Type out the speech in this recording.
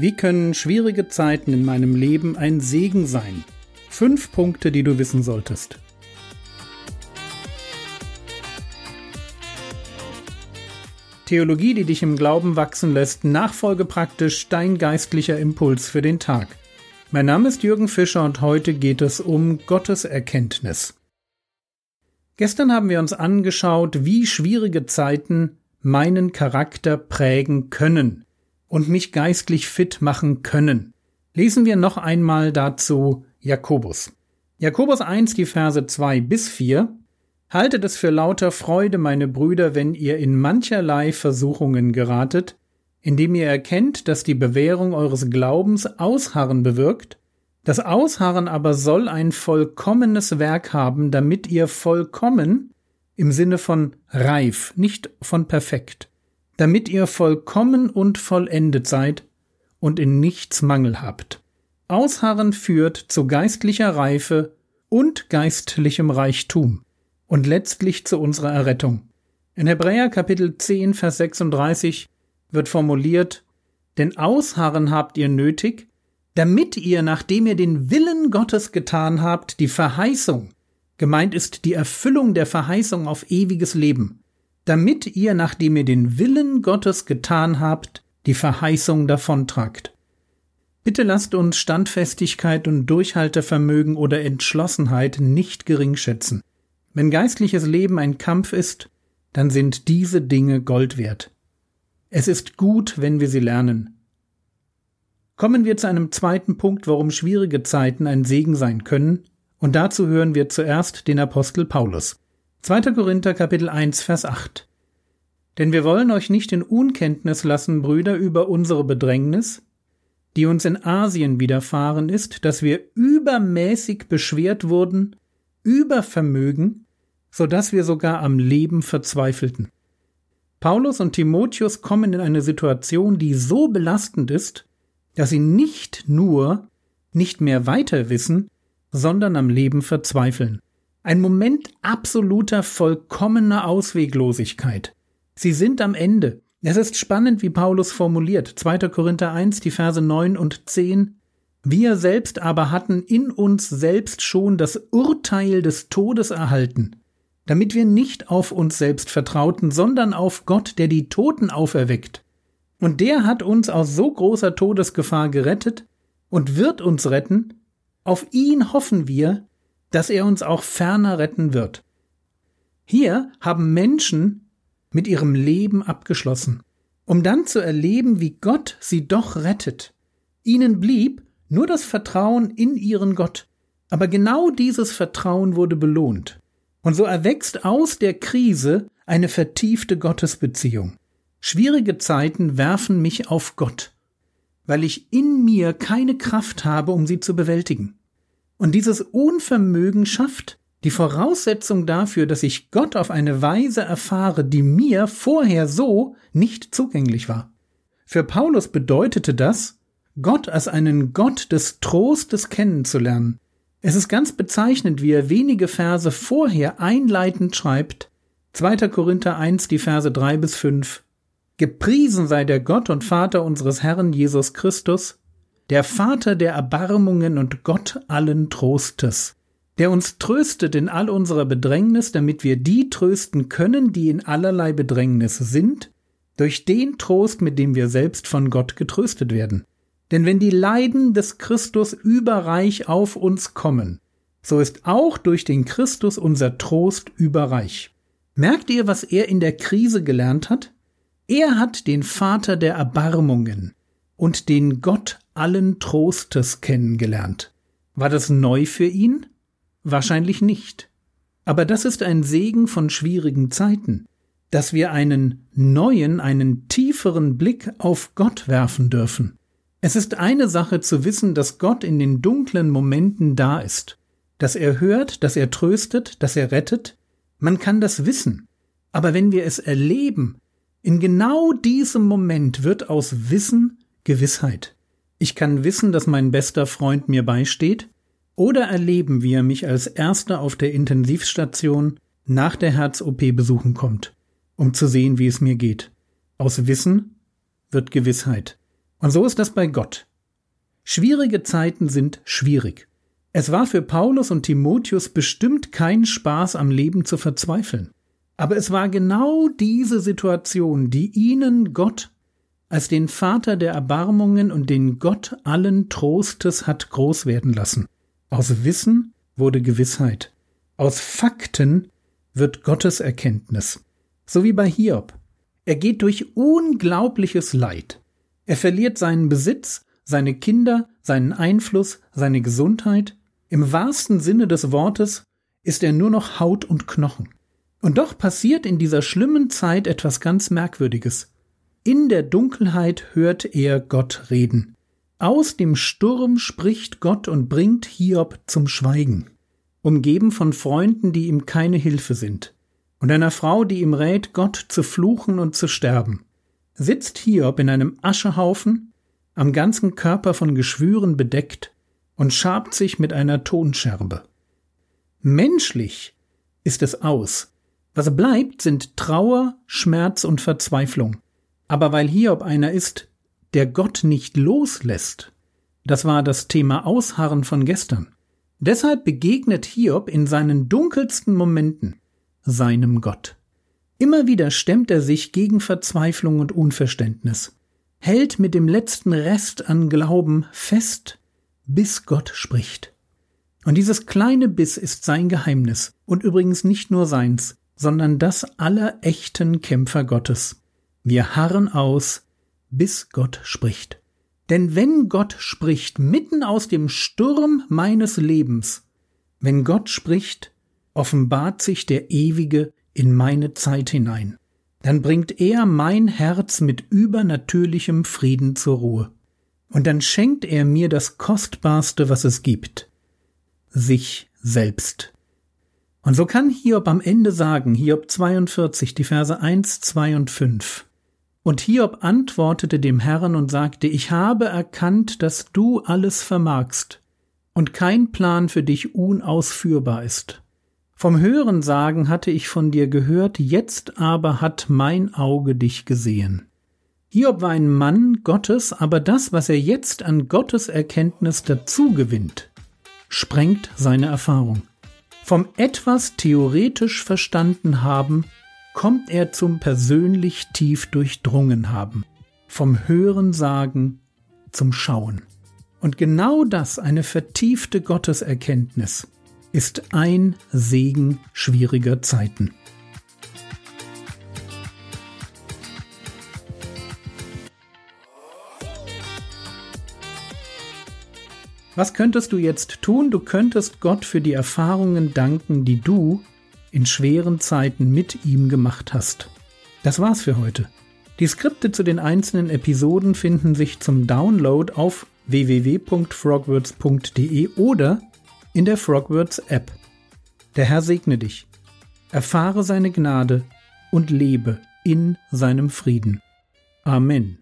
Wie können schwierige Zeiten in meinem Leben ein Segen sein? Fünf Punkte, die du wissen solltest. Theologie, die dich im Glauben wachsen lässt, nachfolge praktisch dein geistlicher Impuls für den Tag. Mein Name ist Jürgen Fischer und heute geht es um Gotteserkenntnis. Gestern haben wir uns angeschaut, wie schwierige Zeiten meinen Charakter prägen können und mich geistlich fit machen können. Lesen wir noch einmal dazu Jakobus. Jakobus 1, die Verse 2 bis 4. Haltet es für lauter Freude, meine Brüder, wenn ihr in mancherlei Versuchungen geratet, indem ihr erkennt, dass die Bewährung eures Glaubens Ausharren bewirkt, das Ausharren aber soll ein vollkommenes Werk haben, damit ihr vollkommen im Sinne von reif, nicht von perfekt, damit ihr vollkommen und vollendet seid und in nichts Mangel habt. Ausharren führt zu geistlicher Reife und geistlichem Reichtum und letztlich zu unserer Errettung. In Hebräer Kapitel 10, Vers 36 wird formuliert, denn Ausharren habt ihr nötig, damit ihr, nachdem ihr den Willen Gottes getan habt, die Verheißung, gemeint ist die Erfüllung der Verheißung auf ewiges Leben, damit ihr, nachdem ihr den Willen Gottes getan habt, die Verheißung davontragt. Bitte lasst uns Standfestigkeit und Durchhaltevermögen oder Entschlossenheit nicht gering schätzen. Wenn geistliches Leben ein Kampf ist, dann sind diese Dinge Gold wert. Es ist gut, wenn wir sie lernen. Kommen wir zu einem zweiten Punkt, warum schwierige Zeiten ein Segen sein können, und dazu hören wir zuerst den Apostel Paulus. 2. Korinther Kapitel 1 Vers 8. Denn wir wollen euch nicht in Unkenntnis lassen, Brüder, über unsere Bedrängnis, die uns in Asien widerfahren ist, dass wir übermäßig beschwert wurden, über Vermögen, so dass wir sogar am Leben verzweifelten. Paulus und Timotheus kommen in eine Situation, die so belastend ist, dass sie nicht nur nicht mehr weiter wissen, sondern am Leben verzweifeln. Ein Moment absoluter, vollkommener Ausweglosigkeit. Sie sind am Ende. Es ist spannend, wie Paulus formuliert. 2. Korinther 1, die Verse 9 und 10. Wir selbst aber hatten in uns selbst schon das Urteil des Todes erhalten, damit wir nicht auf uns selbst vertrauten, sondern auf Gott, der die Toten auferweckt und der hat uns aus so großer Todesgefahr gerettet und wird uns retten. Auf ihn hoffen wir, dass er uns auch ferner retten wird. Hier haben Menschen mit ihrem Leben abgeschlossen, um dann zu erleben, wie Gott sie doch rettet. Ihnen blieb nur das Vertrauen in ihren Gott. Aber genau dieses Vertrauen wurde belohnt. Und so erwächst aus der Krise eine vertiefte Gottesbeziehung. Schwierige Zeiten werfen mich auf Gott, weil ich in mir keine Kraft habe, um sie zu bewältigen. Und dieses Unvermögen schafft die Voraussetzung dafür, dass ich Gott auf eine Weise erfahre, die mir vorher so nicht zugänglich war. Für Paulus bedeutete das, Gott als einen Gott des Trostes kennenzulernen. Es ist ganz bezeichnend, wie er wenige Verse vorher einleitend schreibt, 2. Korinther 1, die Verse 3 bis 5. Gepriesen sei der Gott und Vater unseres Herrn Jesus Christus, der Vater der Erbarmungen und Gott allen Trostes, der uns tröstet in all unserer Bedrängnis, damit wir die trösten können, die in allerlei Bedrängnis sind, durch den Trost, mit dem wir selbst von Gott getröstet werden. Denn wenn die Leiden des Christus überreich auf uns kommen, so ist auch durch den Christus unser Trost überreich. Merkt ihr, was er in der Krise gelernt hat? Er hat den Vater der Erbarmungen und den Gott allen Trostes kennengelernt. War das neu für ihn? Wahrscheinlich nicht. Aber das ist ein Segen von schwierigen Zeiten, dass wir einen neuen, einen tieferen Blick auf Gott werfen dürfen. Es ist eine Sache zu wissen, dass Gott in den dunklen Momenten da ist, dass er hört, dass er tröstet, dass er rettet. Man kann das wissen. Aber wenn wir es erleben, in genau diesem Moment wird aus Wissen Gewissheit. Ich kann wissen, dass mein bester Freund mir beisteht, oder erleben, wie er mich als erster auf der Intensivstation nach der Herz-OP besuchen kommt, um zu sehen, wie es mir geht. Aus Wissen wird Gewissheit. Und so ist das bei Gott. Schwierige Zeiten sind schwierig. Es war für Paulus und Timotheus bestimmt kein Spaß am Leben zu verzweifeln. Aber es war genau diese Situation, die ihnen Gott als den Vater der Erbarmungen und den Gott allen Trostes hat groß werden lassen. Aus Wissen wurde Gewissheit. Aus Fakten wird Gottes Erkenntnis. So wie bei Hiob. Er geht durch unglaubliches Leid. Er verliert seinen Besitz, seine Kinder, seinen Einfluss, seine Gesundheit. Im wahrsten Sinne des Wortes ist er nur noch Haut und Knochen. Und doch passiert in dieser schlimmen Zeit etwas ganz Merkwürdiges. In der Dunkelheit hört er Gott reden. Aus dem Sturm spricht Gott und bringt Hiob zum Schweigen, umgeben von Freunden, die ihm keine Hilfe sind, und einer Frau, die ihm rät, Gott zu fluchen und zu sterben. Sitzt Hiob in einem Aschehaufen, am ganzen Körper von Geschwüren bedeckt, und schabt sich mit einer Tonscherbe. Menschlich ist es aus. Was bleibt, sind Trauer, Schmerz und Verzweiflung. Aber weil Hiob einer ist, der Gott nicht loslässt, das war das Thema Ausharren von gestern. Deshalb begegnet Hiob in seinen dunkelsten Momenten seinem Gott. Immer wieder stemmt er sich gegen Verzweiflung und Unverständnis, hält mit dem letzten Rest an Glauben fest, bis Gott spricht. Und dieses kleine Biss ist sein Geheimnis und übrigens nicht nur seins, sondern das aller echten Kämpfer Gottes. Wir harren aus, bis Gott spricht. Denn wenn Gott spricht mitten aus dem Sturm meines Lebens, wenn Gott spricht, offenbart sich der Ewige in meine Zeit hinein. Dann bringt er mein Herz mit übernatürlichem Frieden zur Ruhe. Und dann schenkt er mir das Kostbarste, was es gibt, sich selbst. Und so kann Hiob am Ende sagen, Hiob 42, die Verse 1, 2 und 5. Und Hiob antwortete dem Herrn und sagte, ich habe erkannt, dass du alles vermagst und kein Plan für dich unausführbar ist. Vom Hörensagen hatte ich von dir gehört, jetzt aber hat mein Auge dich gesehen. Hiob war ein Mann Gottes, aber das, was er jetzt an Gottes Erkenntnis dazu gewinnt, sprengt seine Erfahrung. Vom etwas theoretisch verstanden haben kommt er zum persönlich tief durchdrungen haben, vom Hören sagen zum Schauen. Und genau das, eine vertiefte Gotteserkenntnis, ist ein Segen schwieriger Zeiten. Was könntest du jetzt tun? Du könntest Gott für die Erfahrungen danken, die du in schweren Zeiten mit ihm gemacht hast. Das war's für heute. Die Skripte zu den einzelnen Episoden finden sich zum Download auf www.frogwords.de oder in der Frogwords App. Der Herr segne dich, erfahre seine Gnade und lebe in seinem Frieden. Amen.